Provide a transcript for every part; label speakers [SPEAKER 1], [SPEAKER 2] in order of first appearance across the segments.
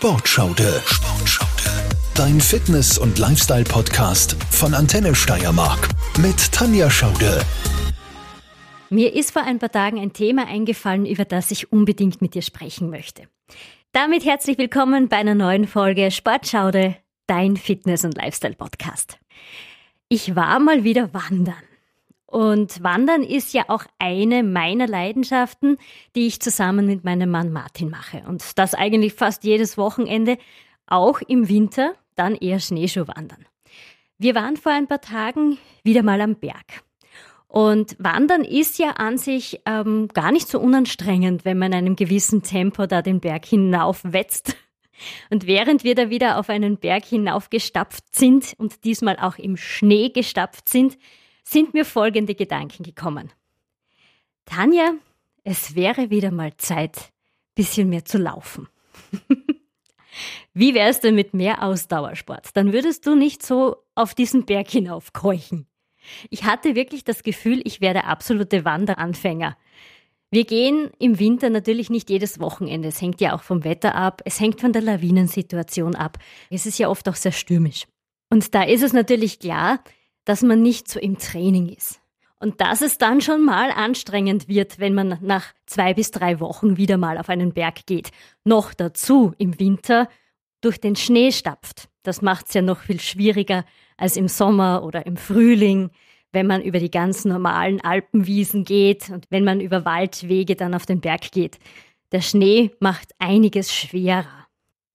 [SPEAKER 1] Sportschaude. Sportschaude. Dein Fitness- und Lifestyle-Podcast von Antenne Steiermark mit Tanja Schaude.
[SPEAKER 2] Mir ist vor ein paar Tagen ein Thema eingefallen, über das ich unbedingt mit dir sprechen möchte. Damit herzlich willkommen bei einer neuen Folge Sportschaude, dein Fitness- und Lifestyle-Podcast. Ich war mal wieder wandern. Und Wandern ist ja auch eine meiner Leidenschaften, die ich zusammen mit meinem Mann Martin mache. Und das eigentlich fast jedes Wochenende, auch im Winter, dann eher Schneeschuhwandern. Wir waren vor ein paar Tagen wieder mal am Berg. Und Wandern ist ja an sich ähm, gar nicht so unanstrengend, wenn man in einem gewissen Tempo da den Berg hinaufwetzt. Und während wir da wieder auf einen Berg hinaufgestapft sind und diesmal auch im Schnee gestapft sind, sind mir folgende Gedanken gekommen. Tanja, es wäre wieder mal Zeit, bisschen mehr zu laufen. Wie wär's denn mit mehr Ausdauersport? Dann würdest du nicht so auf diesen Berg hinaufkeuchen. Ich hatte wirklich das Gefühl, ich wäre der absolute Wanderanfänger. Wir gehen im Winter natürlich nicht jedes Wochenende. Es hängt ja auch vom Wetter ab. Es hängt von der Lawinensituation ab. Es ist ja oft auch sehr stürmisch. Und da ist es natürlich klar, dass man nicht so im Training ist. Und dass es dann schon mal anstrengend wird, wenn man nach zwei bis drei Wochen wieder mal auf einen Berg geht. Noch dazu im Winter durch den Schnee stapft. Das macht es ja noch viel schwieriger als im Sommer oder im Frühling, wenn man über die ganz normalen Alpenwiesen geht und wenn man über Waldwege dann auf den Berg geht. Der Schnee macht einiges schwerer.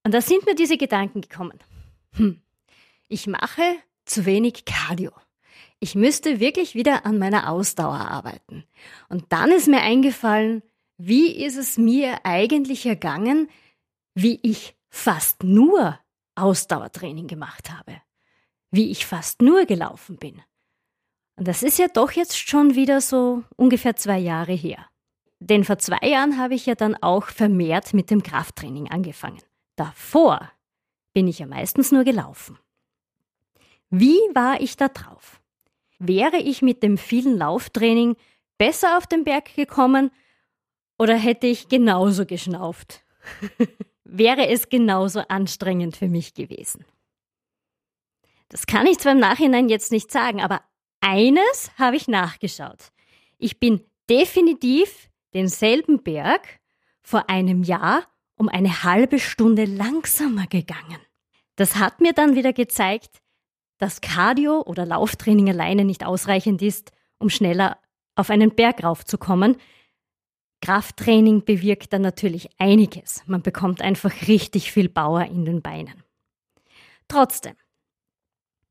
[SPEAKER 2] Und da sind mir diese Gedanken gekommen. Hm, ich mache zu wenig Cardio. Ich müsste wirklich wieder an meiner Ausdauer arbeiten. Und dann ist mir eingefallen, wie ist es mir eigentlich ergangen, wie ich fast nur Ausdauertraining gemacht habe. Wie ich fast nur gelaufen bin. Und das ist ja doch jetzt schon wieder so ungefähr zwei Jahre her. Denn vor zwei Jahren habe ich ja dann auch vermehrt mit dem Krafttraining angefangen. Davor bin ich ja meistens nur gelaufen. Wie war ich da drauf? Wäre ich mit dem vielen Lauftraining besser auf den Berg gekommen oder hätte ich genauso geschnauft? Wäre es genauso anstrengend für mich gewesen? Das kann ich zwar im Nachhinein jetzt nicht sagen, aber eines habe ich nachgeschaut. Ich bin definitiv denselben Berg vor einem Jahr um eine halbe Stunde langsamer gegangen. Das hat mir dann wieder gezeigt, dass Cardio oder Lauftraining alleine nicht ausreichend ist, um schneller auf einen Berg raufzukommen. Krafttraining bewirkt dann natürlich einiges. Man bekommt einfach richtig viel Bauer in den Beinen. Trotzdem,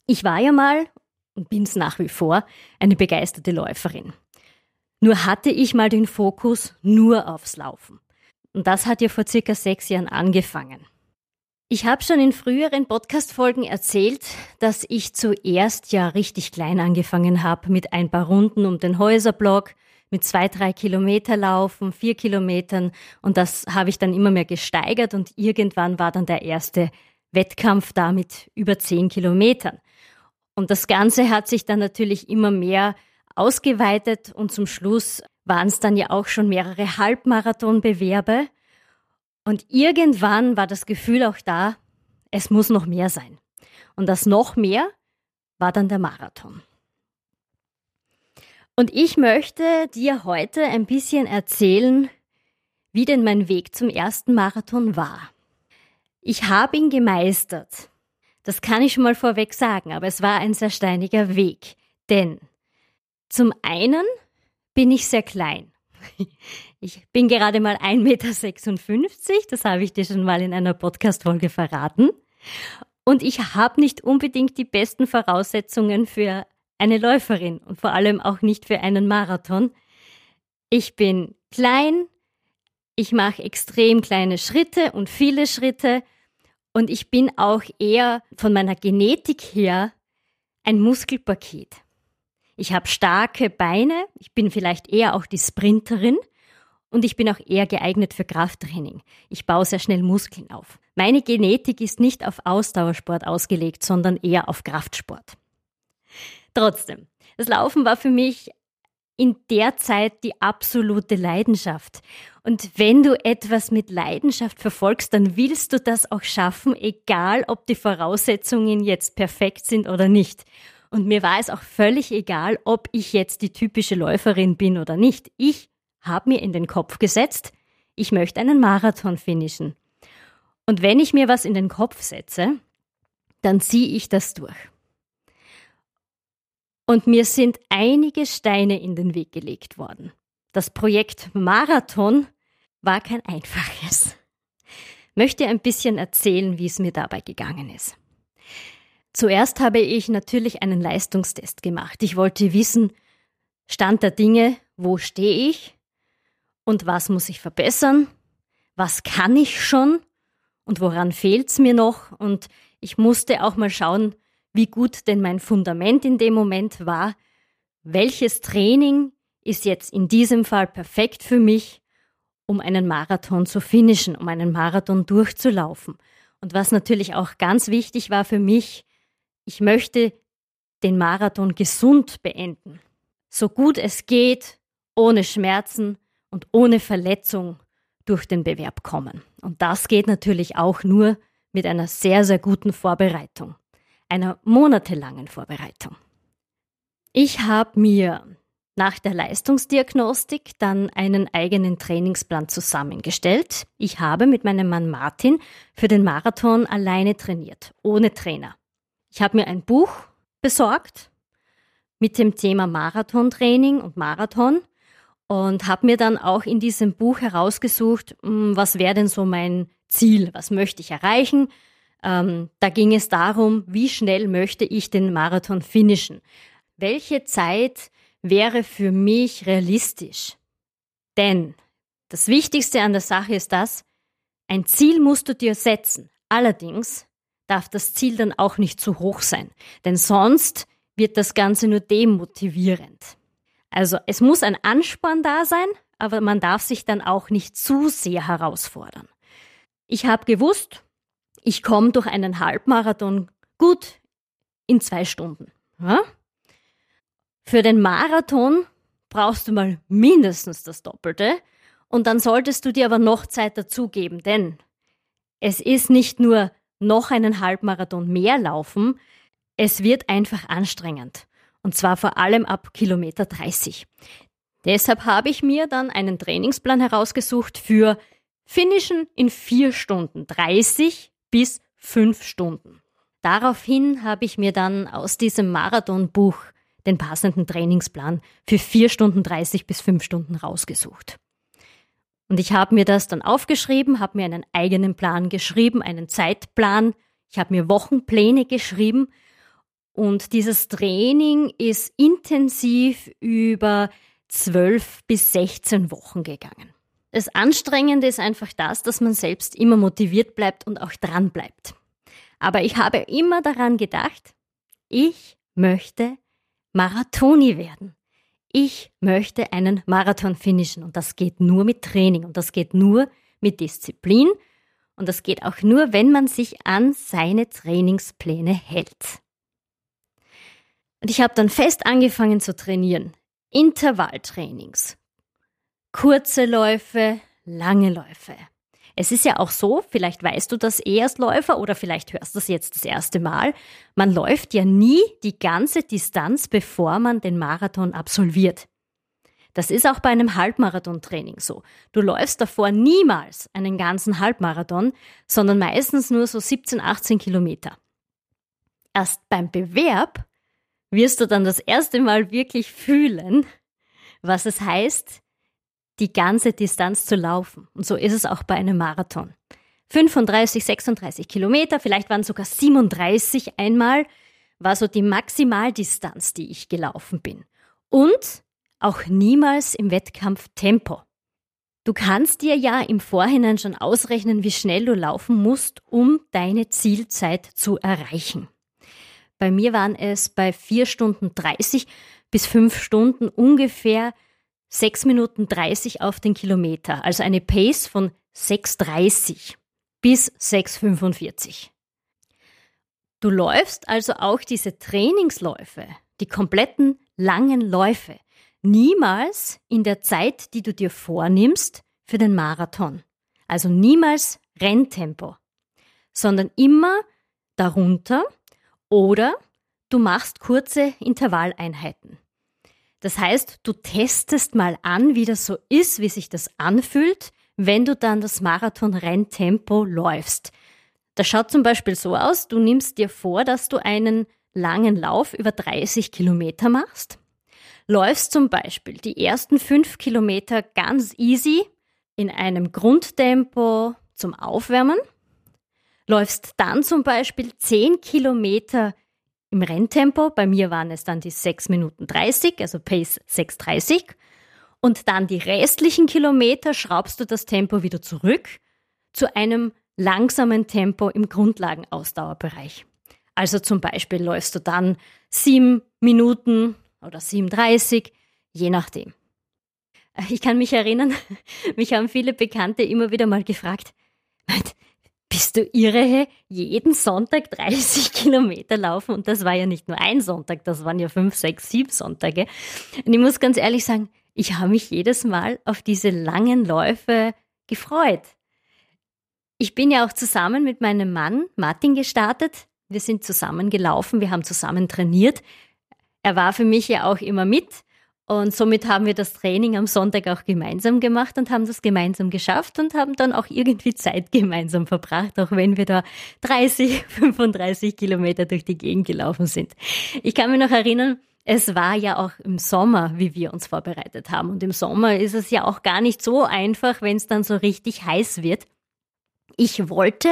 [SPEAKER 2] ich war ja mal und bin's nach wie vor eine begeisterte Läuferin. Nur hatte ich mal den Fokus nur aufs Laufen. Und das hat ja vor circa sechs Jahren angefangen. Ich habe schon in früheren Podcast-Folgen erzählt, dass ich zuerst ja richtig klein angefangen habe mit ein paar Runden um den Häuserblock, mit zwei, drei Kilometer laufen, vier Kilometern und das habe ich dann immer mehr gesteigert und irgendwann war dann der erste Wettkampf da mit über zehn Kilometern. Und das Ganze hat sich dann natürlich immer mehr ausgeweitet und zum Schluss waren es dann ja auch schon mehrere Halbmarathonbewerbe und irgendwann war das Gefühl auch da, es muss noch mehr sein. Und das noch mehr war dann der Marathon. Und ich möchte dir heute ein bisschen erzählen, wie denn mein Weg zum ersten Marathon war. Ich habe ihn gemeistert. Das kann ich schon mal vorweg sagen, aber es war ein sehr steiniger Weg. Denn zum einen bin ich sehr klein. Ich bin gerade mal 1,56 Meter, das habe ich dir schon mal in einer Podcast-Folge verraten. Und ich habe nicht unbedingt die besten Voraussetzungen für eine Läuferin und vor allem auch nicht für einen Marathon. Ich bin klein, ich mache extrem kleine Schritte und viele Schritte und ich bin auch eher von meiner Genetik her ein Muskelpaket. Ich habe starke Beine, ich bin vielleicht eher auch die Sprinterin und ich bin auch eher geeignet für Krafttraining. Ich baue sehr schnell Muskeln auf. Meine Genetik ist nicht auf Ausdauersport ausgelegt, sondern eher auf Kraftsport. Trotzdem, das Laufen war für mich in der Zeit die absolute Leidenschaft. Und wenn du etwas mit Leidenschaft verfolgst, dann willst du das auch schaffen, egal ob die Voraussetzungen jetzt perfekt sind oder nicht. Und mir war es auch völlig egal, ob ich jetzt die typische Läuferin bin oder nicht. Ich habe mir in den Kopf gesetzt, ich möchte einen Marathon finishen. Und wenn ich mir was in den Kopf setze, dann ziehe ich das durch. Und mir sind einige Steine in den Weg gelegt worden. Das Projekt Marathon war kein einfaches. Möchte ein bisschen erzählen, wie es mir dabei gegangen ist. Zuerst habe ich natürlich einen Leistungstest gemacht. Ich wollte wissen, Stand der Dinge, wo stehe ich und was muss ich verbessern, was kann ich schon und woran fehlt es mir noch und ich musste auch mal schauen, wie gut denn mein Fundament in dem Moment war, welches Training ist jetzt in diesem Fall perfekt für mich, um einen Marathon zu finishen, um einen Marathon durchzulaufen. Und was natürlich auch ganz wichtig war für mich, ich möchte den Marathon gesund beenden. So gut es geht, ohne Schmerzen und ohne Verletzung durch den Bewerb kommen. Und das geht natürlich auch nur mit einer sehr, sehr guten Vorbereitung einer monatelangen Vorbereitung. Ich habe mir nach der Leistungsdiagnostik dann einen eigenen Trainingsplan zusammengestellt. Ich habe mit meinem Mann Martin für den Marathon alleine trainiert, ohne Trainer. Ich habe mir ein Buch besorgt mit dem Thema Marathontraining und Marathon und habe mir dann auch in diesem Buch herausgesucht, hm, was wäre denn so mein Ziel, was möchte ich erreichen, ähm, da ging es darum, wie schnell möchte ich den Marathon finishen? Welche Zeit wäre für mich realistisch? Denn das Wichtigste an der Sache ist das, ein Ziel musst du dir setzen. Allerdings darf das Ziel dann auch nicht zu hoch sein, denn sonst wird das Ganze nur demotivierend. Also es muss ein Ansporn da sein, aber man darf sich dann auch nicht zu sehr herausfordern. Ich habe gewusst, ich komme durch einen Halbmarathon gut in zwei Stunden. Ja? Für den Marathon brauchst du mal mindestens das Doppelte und dann solltest du dir aber noch Zeit dazugeben, denn es ist nicht nur noch einen Halbmarathon mehr laufen, es wird einfach anstrengend. Und zwar vor allem ab Kilometer 30. Deshalb habe ich mir dann einen Trainingsplan herausgesucht für Finishen in 4 Stunden 30 bis fünf Stunden. Daraufhin habe ich mir dann aus diesem Marathonbuch den passenden Trainingsplan für vier Stunden 30 bis fünf Stunden rausgesucht. Und ich habe mir das dann aufgeschrieben, habe mir einen eigenen Plan geschrieben, einen Zeitplan. Ich habe mir Wochenpläne geschrieben. Und dieses Training ist intensiv über zwölf bis 16 Wochen gegangen. Das Anstrengende ist einfach das, dass man selbst immer motiviert bleibt und auch dran bleibt. Aber ich habe immer daran gedacht, ich möchte Marathoni werden. Ich möchte einen Marathon finishen und das geht nur mit Training und das geht nur mit Disziplin und das geht auch nur, wenn man sich an seine Trainingspläne hält. Und ich habe dann fest angefangen zu trainieren. Intervalltrainings, Kurze Läufe, lange Läufe. Es ist ja auch so, vielleicht weißt du das eh als Läufer oder vielleicht hörst du das jetzt das erste Mal, man läuft ja nie die ganze Distanz, bevor man den Marathon absolviert. Das ist auch bei einem Halbmarathon-Training so. Du läufst davor niemals einen ganzen Halbmarathon, sondern meistens nur so 17, 18 Kilometer. Erst beim Bewerb wirst du dann das erste Mal wirklich fühlen, was es heißt, die ganze Distanz zu laufen. Und so ist es auch bei einem Marathon. 35, 36 Kilometer, vielleicht waren sogar 37 einmal, war so die Maximaldistanz, die ich gelaufen bin. Und auch niemals im Wettkampf Tempo. Du kannst dir ja im Vorhinein schon ausrechnen, wie schnell du laufen musst, um deine Zielzeit zu erreichen. Bei mir waren es bei 4 Stunden 30 bis 5 Stunden ungefähr 6 Minuten 30 auf den Kilometer, also eine Pace von 6,30 bis 6,45. Du läufst also auch diese Trainingsläufe, die kompletten langen Läufe, niemals in der Zeit, die du dir vornimmst, für den Marathon. Also niemals Renntempo, sondern immer darunter oder du machst kurze Intervalleinheiten. Das heißt, du testest mal an, wie das so ist, wie sich das anfühlt, wenn du dann das Marathon-Renntempo läufst. Das schaut zum Beispiel so aus, du nimmst dir vor, dass du einen langen Lauf über 30 Kilometer machst, läufst zum Beispiel die ersten fünf Kilometer ganz easy in einem Grundtempo zum Aufwärmen, läufst dann zum Beispiel 10 Kilometer im Renntempo, bei mir waren es dann die 6 Minuten 30, also Pace 6,30 und dann die restlichen Kilometer schraubst du das Tempo wieder zurück zu einem langsamen Tempo im Grundlagenausdauerbereich. Also zum Beispiel läufst du dann 7 Minuten oder 7,30, je nachdem. Ich kann mich erinnern, mich haben viele Bekannte immer wieder mal gefragt, bist du irre, jeden Sonntag 30 Kilometer laufen? Und das war ja nicht nur ein Sonntag, das waren ja fünf, sechs, sieben Sonntage. Und ich muss ganz ehrlich sagen, ich habe mich jedes Mal auf diese langen Läufe gefreut. Ich bin ja auch zusammen mit meinem Mann Martin gestartet. Wir sind zusammen gelaufen, wir haben zusammen trainiert. Er war für mich ja auch immer mit. Und somit haben wir das Training am Sonntag auch gemeinsam gemacht und haben das gemeinsam geschafft und haben dann auch irgendwie Zeit gemeinsam verbracht, auch wenn wir da 30, 35 Kilometer durch die Gegend gelaufen sind. Ich kann mich noch erinnern, es war ja auch im Sommer, wie wir uns vorbereitet haben. Und im Sommer ist es ja auch gar nicht so einfach, wenn es dann so richtig heiß wird. Ich wollte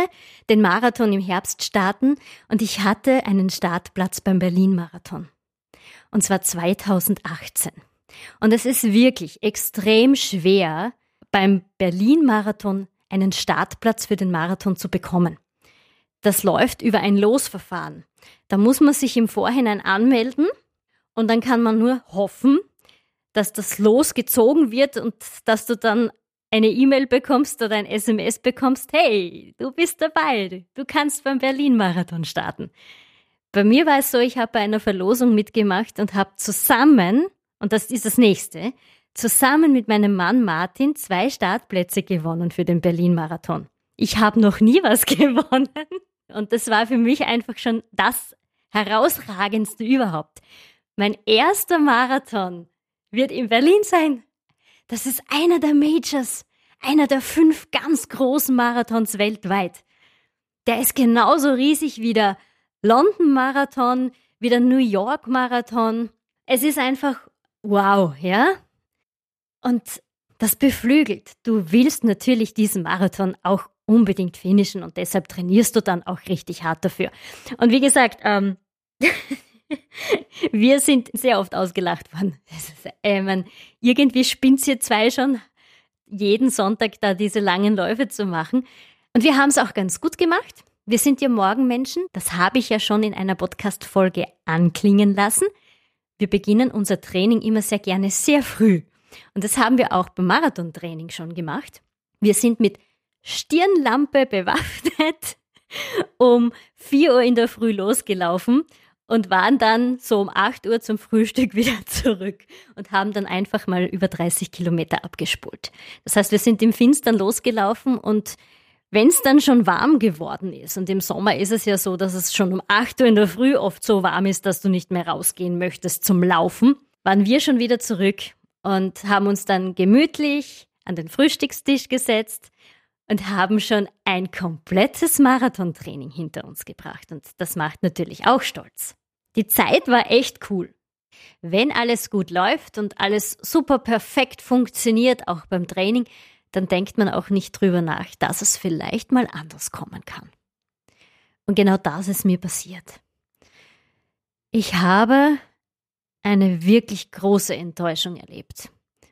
[SPEAKER 2] den Marathon im Herbst starten und ich hatte einen Startplatz beim Berlin-Marathon und zwar 2018. Und es ist wirklich extrem schwer, beim Berlin-Marathon einen Startplatz für den Marathon zu bekommen. Das läuft über ein Losverfahren. Da muss man sich im Vorhinein anmelden und dann kann man nur hoffen, dass das Los gezogen wird und dass du dann eine E-Mail bekommst oder ein SMS bekommst, hey, du bist dabei, du kannst beim Berlin-Marathon starten. Bei mir war es so, ich habe bei einer Verlosung mitgemacht und habe zusammen, und das ist das nächste, zusammen mit meinem Mann Martin zwei Startplätze gewonnen für den Berlin-Marathon. Ich habe noch nie was gewonnen. Und das war für mich einfach schon das herausragendste überhaupt. Mein erster Marathon wird in Berlin sein. Das ist einer der Majors, einer der fünf ganz großen Marathons weltweit. Der ist genauso riesig wie der London-Marathon, wieder New York-Marathon. Es ist einfach wow, ja? Und das beflügelt. Du willst natürlich diesen Marathon auch unbedingt finishen und deshalb trainierst du dann auch richtig hart dafür. Und wie gesagt, ähm, wir sind sehr oft ausgelacht worden. Ist, äh, man, irgendwie spinnt ihr zwei schon, jeden Sonntag da diese langen Läufe zu machen. Und wir haben es auch ganz gut gemacht. Wir sind ja Morgenmenschen, das habe ich ja schon in einer Podcast-Folge anklingen lassen. Wir beginnen unser Training immer sehr gerne sehr früh. Und das haben wir auch beim Marathontraining schon gemacht. Wir sind mit Stirnlampe bewaffnet um 4 Uhr in der Früh losgelaufen und waren dann so um 8 Uhr zum Frühstück wieder zurück und haben dann einfach mal über 30 Kilometer abgespult. Das heißt, wir sind im Finstern losgelaufen und wenn es dann schon warm geworden ist, und im Sommer ist es ja so, dass es schon um 8 Uhr in der Früh oft so warm ist, dass du nicht mehr rausgehen möchtest zum Laufen, waren wir schon wieder zurück und haben uns dann gemütlich an den Frühstückstisch gesetzt und haben schon ein komplettes Marathontraining hinter uns gebracht. Und das macht natürlich auch stolz. Die Zeit war echt cool. Wenn alles gut läuft und alles super perfekt funktioniert, auch beim Training, dann denkt man auch nicht drüber nach, dass es vielleicht mal anders kommen kann. Und genau das ist mir passiert. Ich habe eine wirklich große Enttäuschung erlebt.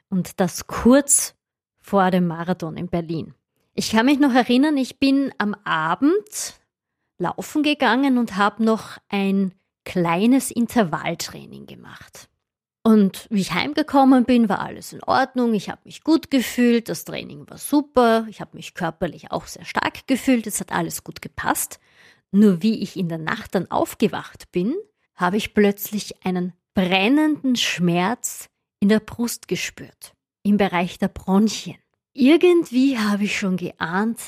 [SPEAKER 2] Und das kurz vor dem Marathon in Berlin. Ich kann mich noch erinnern, ich bin am Abend laufen gegangen und habe noch ein kleines Intervalltraining gemacht. Und wie ich heimgekommen bin, war alles in Ordnung. Ich habe mich gut gefühlt, das Training war super, ich habe mich körperlich auch sehr stark gefühlt, es hat alles gut gepasst. Nur wie ich in der Nacht dann aufgewacht bin, habe ich plötzlich einen brennenden Schmerz in der Brust gespürt, im Bereich der Bronchien. Irgendwie habe ich schon geahnt,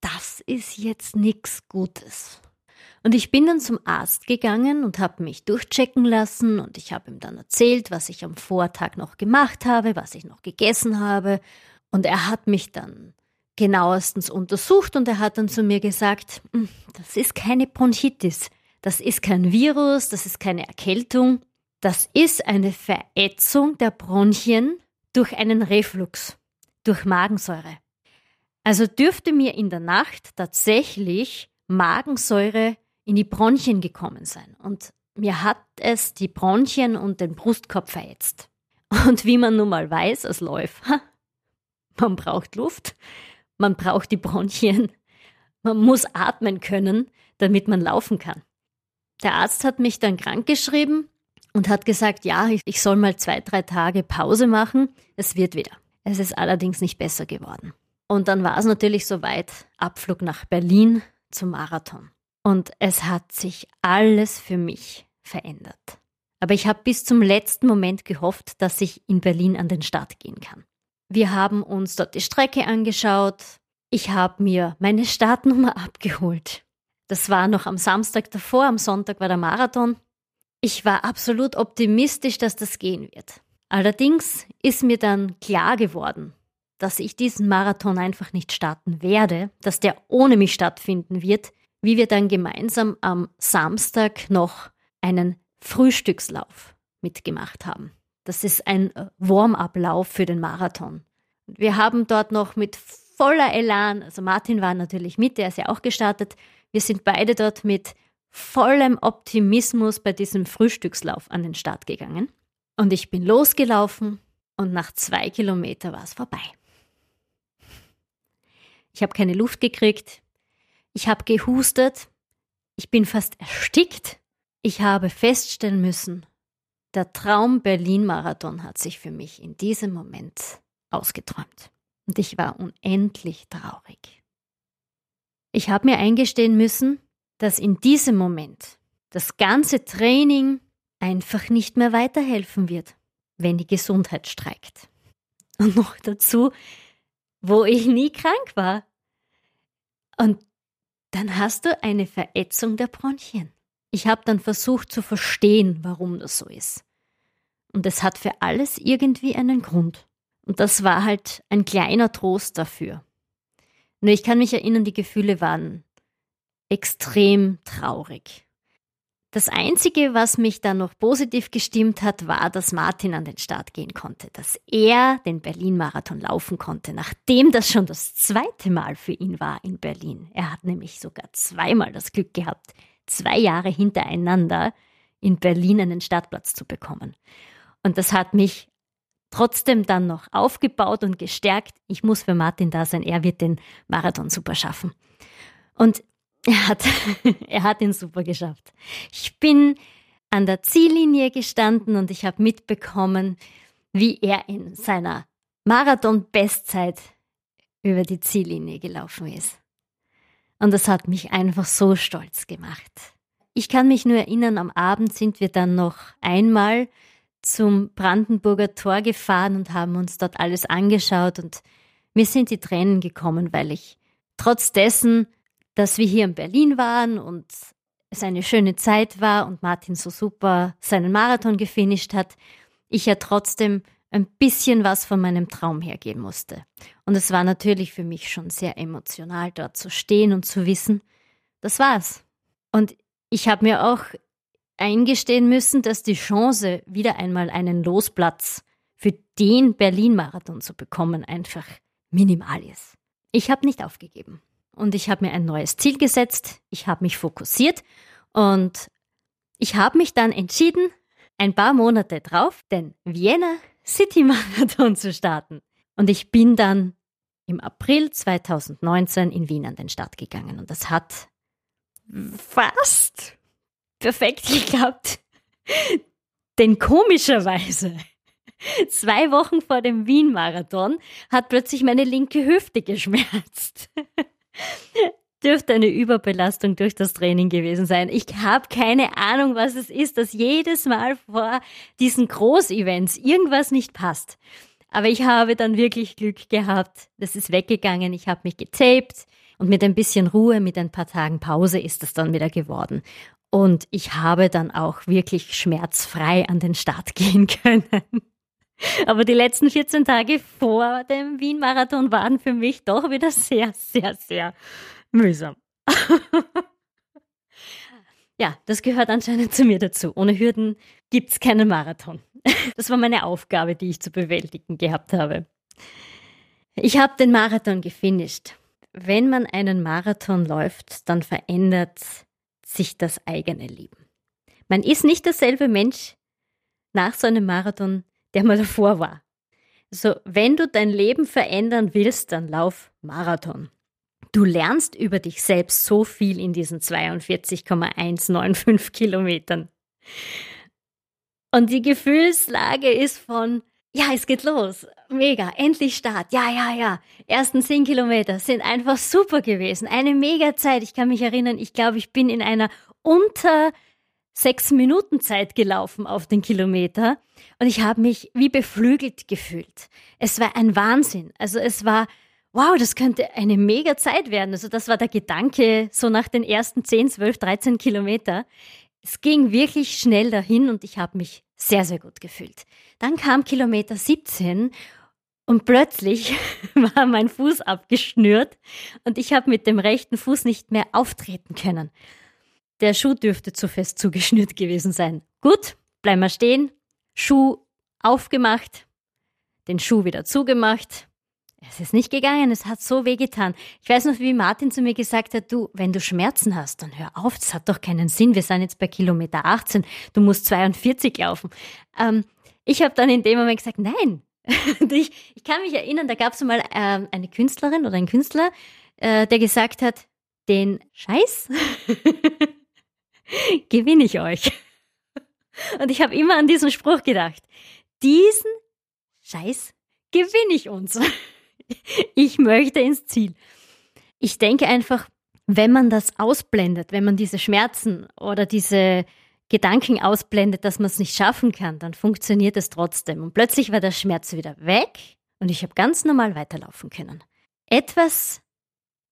[SPEAKER 2] das ist jetzt nichts Gutes. Und ich bin dann zum Arzt gegangen und habe mich durchchecken lassen und ich habe ihm dann erzählt, was ich am Vortag noch gemacht habe, was ich noch gegessen habe. Und er hat mich dann genauestens untersucht und er hat dann zu mir gesagt, hm, das ist keine Bronchitis, das ist kein Virus, das ist keine Erkältung, das ist eine Verätzung der Bronchien durch einen Reflux, durch Magensäure. Also dürfte mir in der Nacht tatsächlich Magensäure in die Bronchien gekommen sein. Und mir hat es die Bronchien und den Brustkorb verätzt. Und wie man nun mal weiß als Läufer, man braucht Luft, man braucht die Bronchien, man muss atmen können, damit man laufen kann. Der Arzt hat mich dann krankgeschrieben und hat gesagt, ja, ich soll mal zwei, drei Tage Pause machen. Es wird wieder. Es ist allerdings nicht besser geworden. Und dann war es natürlich soweit, Abflug nach Berlin zum Marathon. Und es hat sich alles für mich verändert. Aber ich habe bis zum letzten Moment gehofft, dass ich in Berlin an den Start gehen kann. Wir haben uns dort die Strecke angeschaut. Ich habe mir meine Startnummer abgeholt. Das war noch am Samstag davor, am Sonntag war der Marathon. Ich war absolut optimistisch, dass das gehen wird. Allerdings ist mir dann klar geworden, dass ich diesen Marathon einfach nicht starten werde, dass der ohne mich stattfinden wird, wie wir dann gemeinsam am Samstag noch einen Frühstückslauf mitgemacht haben. Das ist ein Warm-up-Lauf für den Marathon. Wir haben dort noch mit voller Elan, also Martin war natürlich mit, der ist ja auch gestartet. Wir sind beide dort mit vollem Optimismus bei diesem Frühstückslauf an den Start gegangen. Und ich bin losgelaufen und nach zwei Kilometern war es vorbei. Ich habe keine Luft gekriegt, ich habe gehustet. Ich bin fast erstickt. Ich habe feststellen müssen, der Traum Berlin-Marathon hat sich für mich in diesem Moment ausgeträumt. Und ich war unendlich traurig. Ich habe mir eingestehen müssen, dass in diesem Moment das ganze Training einfach nicht mehr weiterhelfen wird, wenn die Gesundheit streikt. Und noch dazu, wo ich nie krank war. Und dann hast du eine Verätzung der Bronchien. Ich habe dann versucht zu verstehen, warum das so ist. Und es hat für alles irgendwie einen Grund. Und das war halt ein kleiner Trost dafür. Nur ich kann mich erinnern, die Gefühle waren extrem traurig. Das Einzige, was mich dann noch positiv gestimmt hat, war, dass Martin an den Start gehen konnte, dass er den Berlin-Marathon laufen konnte, nachdem das schon das zweite Mal für ihn war in Berlin. Er hat nämlich sogar zweimal das Glück gehabt, zwei Jahre hintereinander in Berlin einen Startplatz zu bekommen. Und das hat mich trotzdem dann noch aufgebaut und gestärkt. Ich muss für Martin da sein, er wird den Marathon super schaffen. Und er hat, er hat ihn super geschafft. Ich bin an der Ziellinie gestanden und ich habe mitbekommen, wie er in seiner Marathon-Bestzeit über die Ziellinie gelaufen ist. Und das hat mich einfach so stolz gemacht. Ich kann mich nur erinnern, am Abend sind wir dann noch einmal zum Brandenburger Tor gefahren und haben uns dort alles angeschaut und mir sind die Tränen gekommen, weil ich trotz dessen dass wir hier in Berlin waren und es eine schöne Zeit war und Martin so super seinen Marathon gefinisht hat, ich ja trotzdem ein bisschen was von meinem Traum hergeben musste. Und es war natürlich für mich schon sehr emotional, dort zu stehen und zu wissen, das war's. Und ich habe mir auch eingestehen müssen, dass die Chance, wieder einmal einen Losplatz für den Berlin-Marathon zu bekommen, einfach minimal ist. Ich habe nicht aufgegeben und ich habe mir ein neues Ziel gesetzt, ich habe mich fokussiert und ich habe mich dann entschieden, ein paar Monate drauf den Vienna City Marathon zu starten. Und ich bin dann im April 2019 in Wien an den Start gegangen und das hat fast perfekt geklappt. Denn komischerweise, zwei Wochen vor dem Wien-Marathon hat plötzlich meine linke Hüfte geschmerzt. dürfte eine Überbelastung durch das Training gewesen sein. Ich habe keine Ahnung, was es ist, dass jedes Mal vor diesen Großevents irgendwas nicht passt. Aber ich habe dann wirklich Glück gehabt. Das ist weggegangen. Ich habe mich getaped und mit ein bisschen Ruhe, mit ein paar Tagen Pause ist es dann wieder geworden. Und ich habe dann auch wirklich schmerzfrei an den Start gehen können. Aber die letzten 14 Tage vor dem Wien-Marathon waren für mich doch wieder sehr, sehr, sehr mühsam. ja, das gehört anscheinend zu mir dazu. Ohne Hürden gibt es keinen Marathon. Das war meine Aufgabe, die ich zu bewältigen gehabt habe. Ich habe den Marathon gefinisht. Wenn man einen Marathon läuft, dann verändert sich das eigene Leben. Man ist nicht derselbe Mensch nach so einem Marathon, der mal davor war. So, wenn du dein Leben verändern willst, dann lauf Marathon. Du lernst über dich selbst so viel in diesen 42,195 Kilometern. Und die Gefühlslage ist von, ja, es geht los. Mega, endlich Start. Ja, ja, ja. Ersten 10 Kilometer sind einfach super gewesen. Eine mega Zeit. Ich kann mich erinnern, ich glaube, ich bin in einer unter sechs Minuten Zeit gelaufen auf den Kilometer und ich habe mich wie beflügelt gefühlt. Es war ein Wahnsinn. Also es war, wow, das könnte eine mega Zeit werden. Also das war der Gedanke so nach den ersten 10, 12, 13 Kilometer. Es ging wirklich schnell dahin und ich habe mich sehr, sehr gut gefühlt. Dann kam Kilometer 17 und plötzlich war mein Fuß abgeschnürt und ich habe mit dem rechten Fuß nicht mehr auftreten können. Der Schuh dürfte zu fest zugeschnürt gewesen sein. Gut, bleiben wir stehen. Schuh aufgemacht, den Schuh wieder zugemacht. Es ist nicht gegangen, es hat so weh getan. Ich weiß noch, wie Martin zu mir gesagt hat, du, wenn du Schmerzen hast, dann hör auf, das hat doch keinen Sinn. Wir sind jetzt bei Kilometer 18, du musst 42 laufen. Ähm, ich habe dann in dem Moment gesagt, nein. ich, ich, kann mich erinnern, da gab es mal äh, eine Künstlerin oder ein Künstler, äh, der gesagt hat, den Scheiß gewinne ich euch. Und ich habe immer an diesen Spruch gedacht. Diesen Scheiß gewinne ich uns. Ich möchte ins Ziel. Ich denke einfach, wenn man das ausblendet, wenn man diese Schmerzen oder diese Gedanken ausblendet, dass man es nicht schaffen kann, dann funktioniert es trotzdem. Und plötzlich war der Schmerz wieder weg und ich habe ganz normal weiterlaufen können. Etwas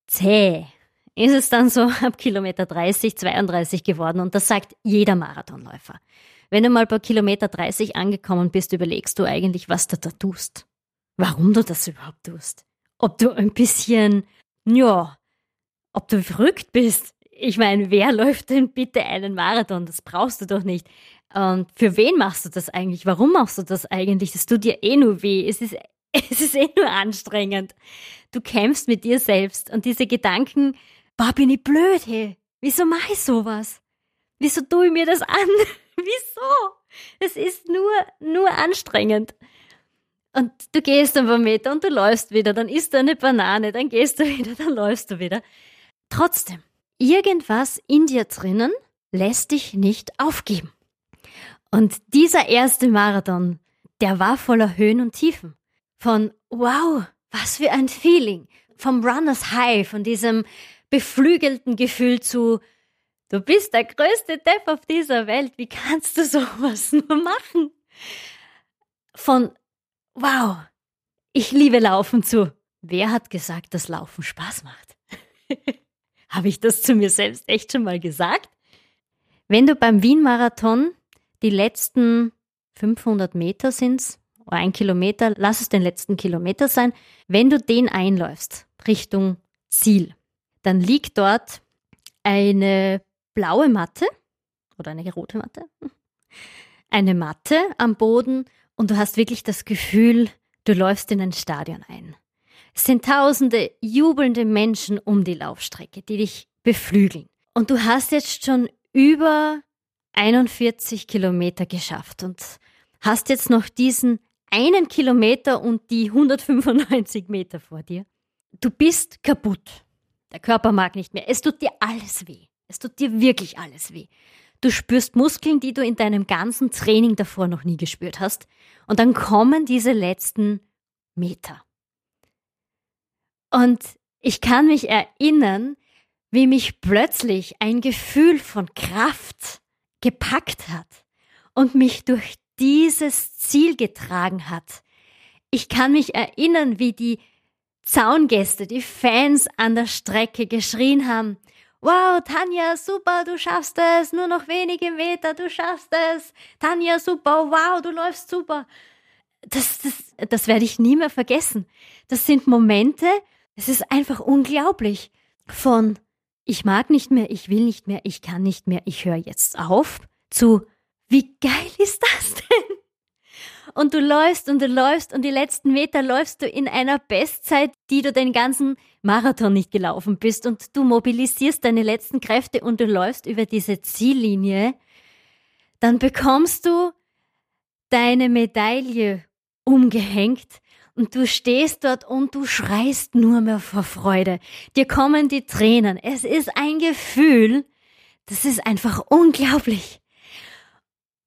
[SPEAKER 2] zäh ist es dann so ab Kilometer 30, 32 geworden und das sagt jeder Marathonläufer. Wenn du mal bei Kilometer 30 angekommen bist, überlegst du eigentlich, was du da tust. Warum du das überhaupt tust. Ob du ein bisschen, ja, ob du verrückt bist. Ich meine, wer läuft denn bitte einen Marathon? Das brauchst du doch nicht. Und für wen machst du das eigentlich? Warum machst du das eigentlich? Das tut dir eh nur weh. Es ist, es ist eh nur anstrengend. Du kämpfst mit dir selbst und diese Gedanken, boah, bin ich blöd, hey. Wieso mache ich sowas? Wieso tue ich mir das an? Wieso? Es ist nur, nur anstrengend. Und du gehst ein paar Meter und du läufst wieder, dann isst du eine Banane, dann gehst du wieder, dann läufst du wieder. Trotzdem, irgendwas in dir drinnen lässt dich nicht aufgeben. Und dieser erste Marathon, der war voller Höhen und Tiefen. Von wow, was für ein Feeling. Vom Runners High, von diesem beflügelten Gefühl zu, du bist der größte Depp auf dieser Welt, wie kannst du sowas nur machen? Von, wow, ich liebe Laufen zu, wer hat gesagt, dass Laufen Spaß macht? Habe ich das zu mir selbst echt schon mal gesagt? Wenn du beim Wien-Marathon die letzten 500 Meter sind, oder ein Kilometer, lass es den letzten Kilometer sein, wenn du den einläufst Richtung Ziel, dann liegt dort eine blaue Matte oder eine rote Matte, eine Matte am Boden und du hast wirklich das Gefühl, du läufst in ein Stadion ein. Es sind tausende jubelnde Menschen um die Laufstrecke, die dich beflügeln. Und du hast jetzt schon über 41 Kilometer geschafft und hast jetzt noch diesen einen Kilometer und die 195 Meter vor dir. Du bist kaputt. Der Körper mag nicht mehr. Es tut dir alles weh. Es tut dir wirklich alles weh. Du spürst Muskeln, die du in deinem ganzen Training davor noch nie gespürt hast. Und dann kommen diese letzten Meter. Und ich kann mich erinnern, wie mich plötzlich ein Gefühl von Kraft gepackt hat und mich durch dieses Ziel getragen hat. Ich kann mich erinnern, wie die Zaungäste, die Fans an der Strecke geschrien haben, Wow, Tanja, super, du schaffst es, nur noch wenige Meter, du schaffst es. Tanja, super, wow, du läufst super. Das, das, das werde ich nie mehr vergessen. Das sind Momente, es ist einfach unglaublich. Von ich mag nicht mehr, ich will nicht mehr, ich kann nicht mehr, ich höre jetzt auf, zu wie geil ist das denn? Und du läufst und du läufst und die letzten Meter läufst du in einer Bestzeit, die du den ganzen Marathon nicht gelaufen bist und du mobilisierst deine letzten Kräfte und du läufst über diese Ziellinie, dann bekommst du deine Medaille umgehängt und du stehst dort und du schreist nur mehr vor Freude. Dir kommen die Tränen. Es ist ein Gefühl, das ist einfach unglaublich.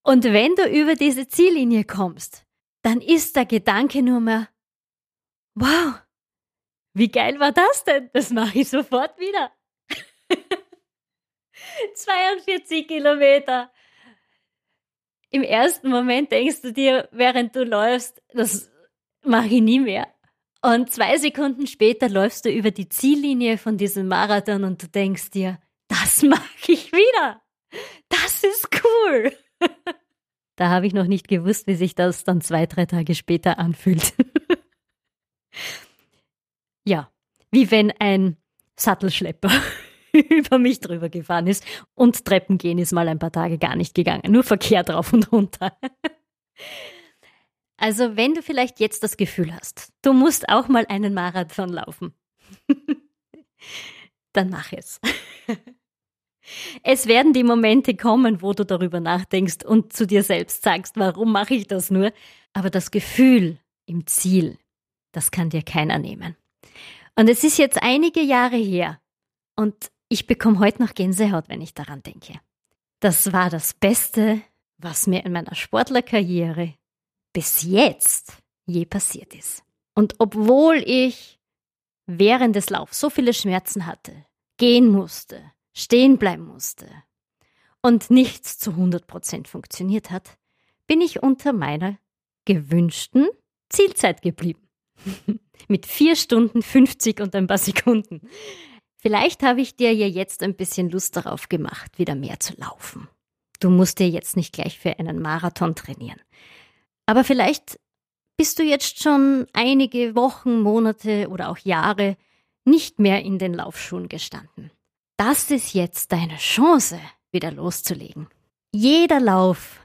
[SPEAKER 2] Und wenn du über diese Ziellinie kommst, dann ist der Gedanke nur mehr, wow, wie geil war das denn? Das mache ich sofort wieder. 42 Kilometer. Im ersten Moment denkst du dir, während du läufst, das mache ich nie mehr. Und zwei Sekunden später läufst du über die Ziellinie von diesem Marathon und du denkst dir, das mache ich wieder. Das ist cool. Da habe ich noch nicht gewusst, wie sich das dann zwei, drei Tage später anfühlt. ja, wie wenn ein Sattelschlepper über mich drüber gefahren ist und Treppen gehen ist mal ein paar Tage gar nicht gegangen, nur Verkehr drauf und runter. also wenn du vielleicht jetzt das Gefühl hast, du musst auch mal einen Marathon laufen, dann mach es. Es werden die Momente kommen, wo du darüber nachdenkst und zu dir selbst sagst, warum mache ich das nur? Aber das Gefühl im Ziel, das kann dir keiner nehmen. Und es ist jetzt einige Jahre her und ich bekomme heute noch Gänsehaut, wenn ich daran denke. Das war das Beste, was mir in meiner Sportlerkarriere bis jetzt je passiert ist. Und obwohl ich während des Laufs so viele Schmerzen hatte, gehen musste, stehen bleiben musste und nichts zu 100% funktioniert hat, bin ich unter meiner gewünschten Zielzeit geblieben. Mit 4 Stunden 50 und ein paar Sekunden. Vielleicht habe ich dir ja jetzt ein bisschen Lust darauf gemacht, wieder mehr zu laufen. Du musst dir jetzt nicht gleich für einen Marathon trainieren. Aber vielleicht bist du jetzt schon einige Wochen, Monate oder auch Jahre nicht mehr in den Laufschuhen gestanden. Das ist jetzt deine Chance, wieder loszulegen. Jeder Lauf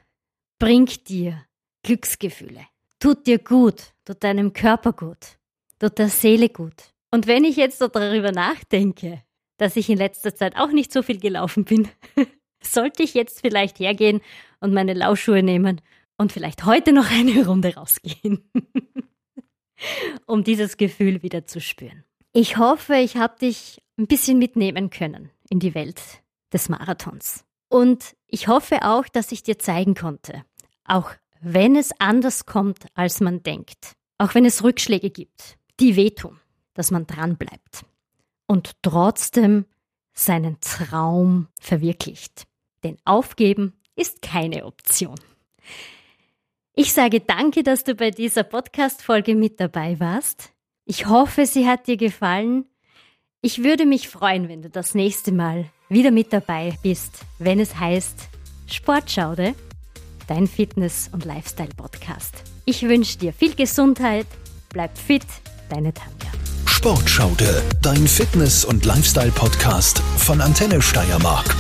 [SPEAKER 2] bringt dir Glücksgefühle, tut dir gut, tut deinem Körper gut, tut der Seele gut. Und wenn ich jetzt darüber nachdenke, dass ich in letzter Zeit auch nicht so viel gelaufen bin, sollte ich jetzt vielleicht hergehen und meine Laufschuhe nehmen und vielleicht heute noch eine Runde rausgehen, um dieses Gefühl wieder zu spüren. Ich hoffe, ich habe dich ein bisschen mitnehmen können in die Welt des Marathons. Und ich hoffe auch, dass ich dir zeigen konnte, auch wenn es anders kommt, als man denkt, auch wenn es Rückschläge gibt, die wehtun, dass man dran bleibt und trotzdem seinen Traum verwirklicht. Denn aufgeben ist keine Option. Ich sage danke, dass du bei dieser Podcast-Folge mit dabei warst. Ich hoffe, sie hat dir gefallen ich würde mich freuen, wenn du das nächste Mal wieder mit dabei bist, wenn es heißt Sportschaude, dein Fitness- und Lifestyle-Podcast. Ich wünsche dir viel Gesundheit, bleib fit, deine Tanja.
[SPEAKER 1] Sportschaude, dein Fitness- und Lifestyle-Podcast von Antenne Steiermark.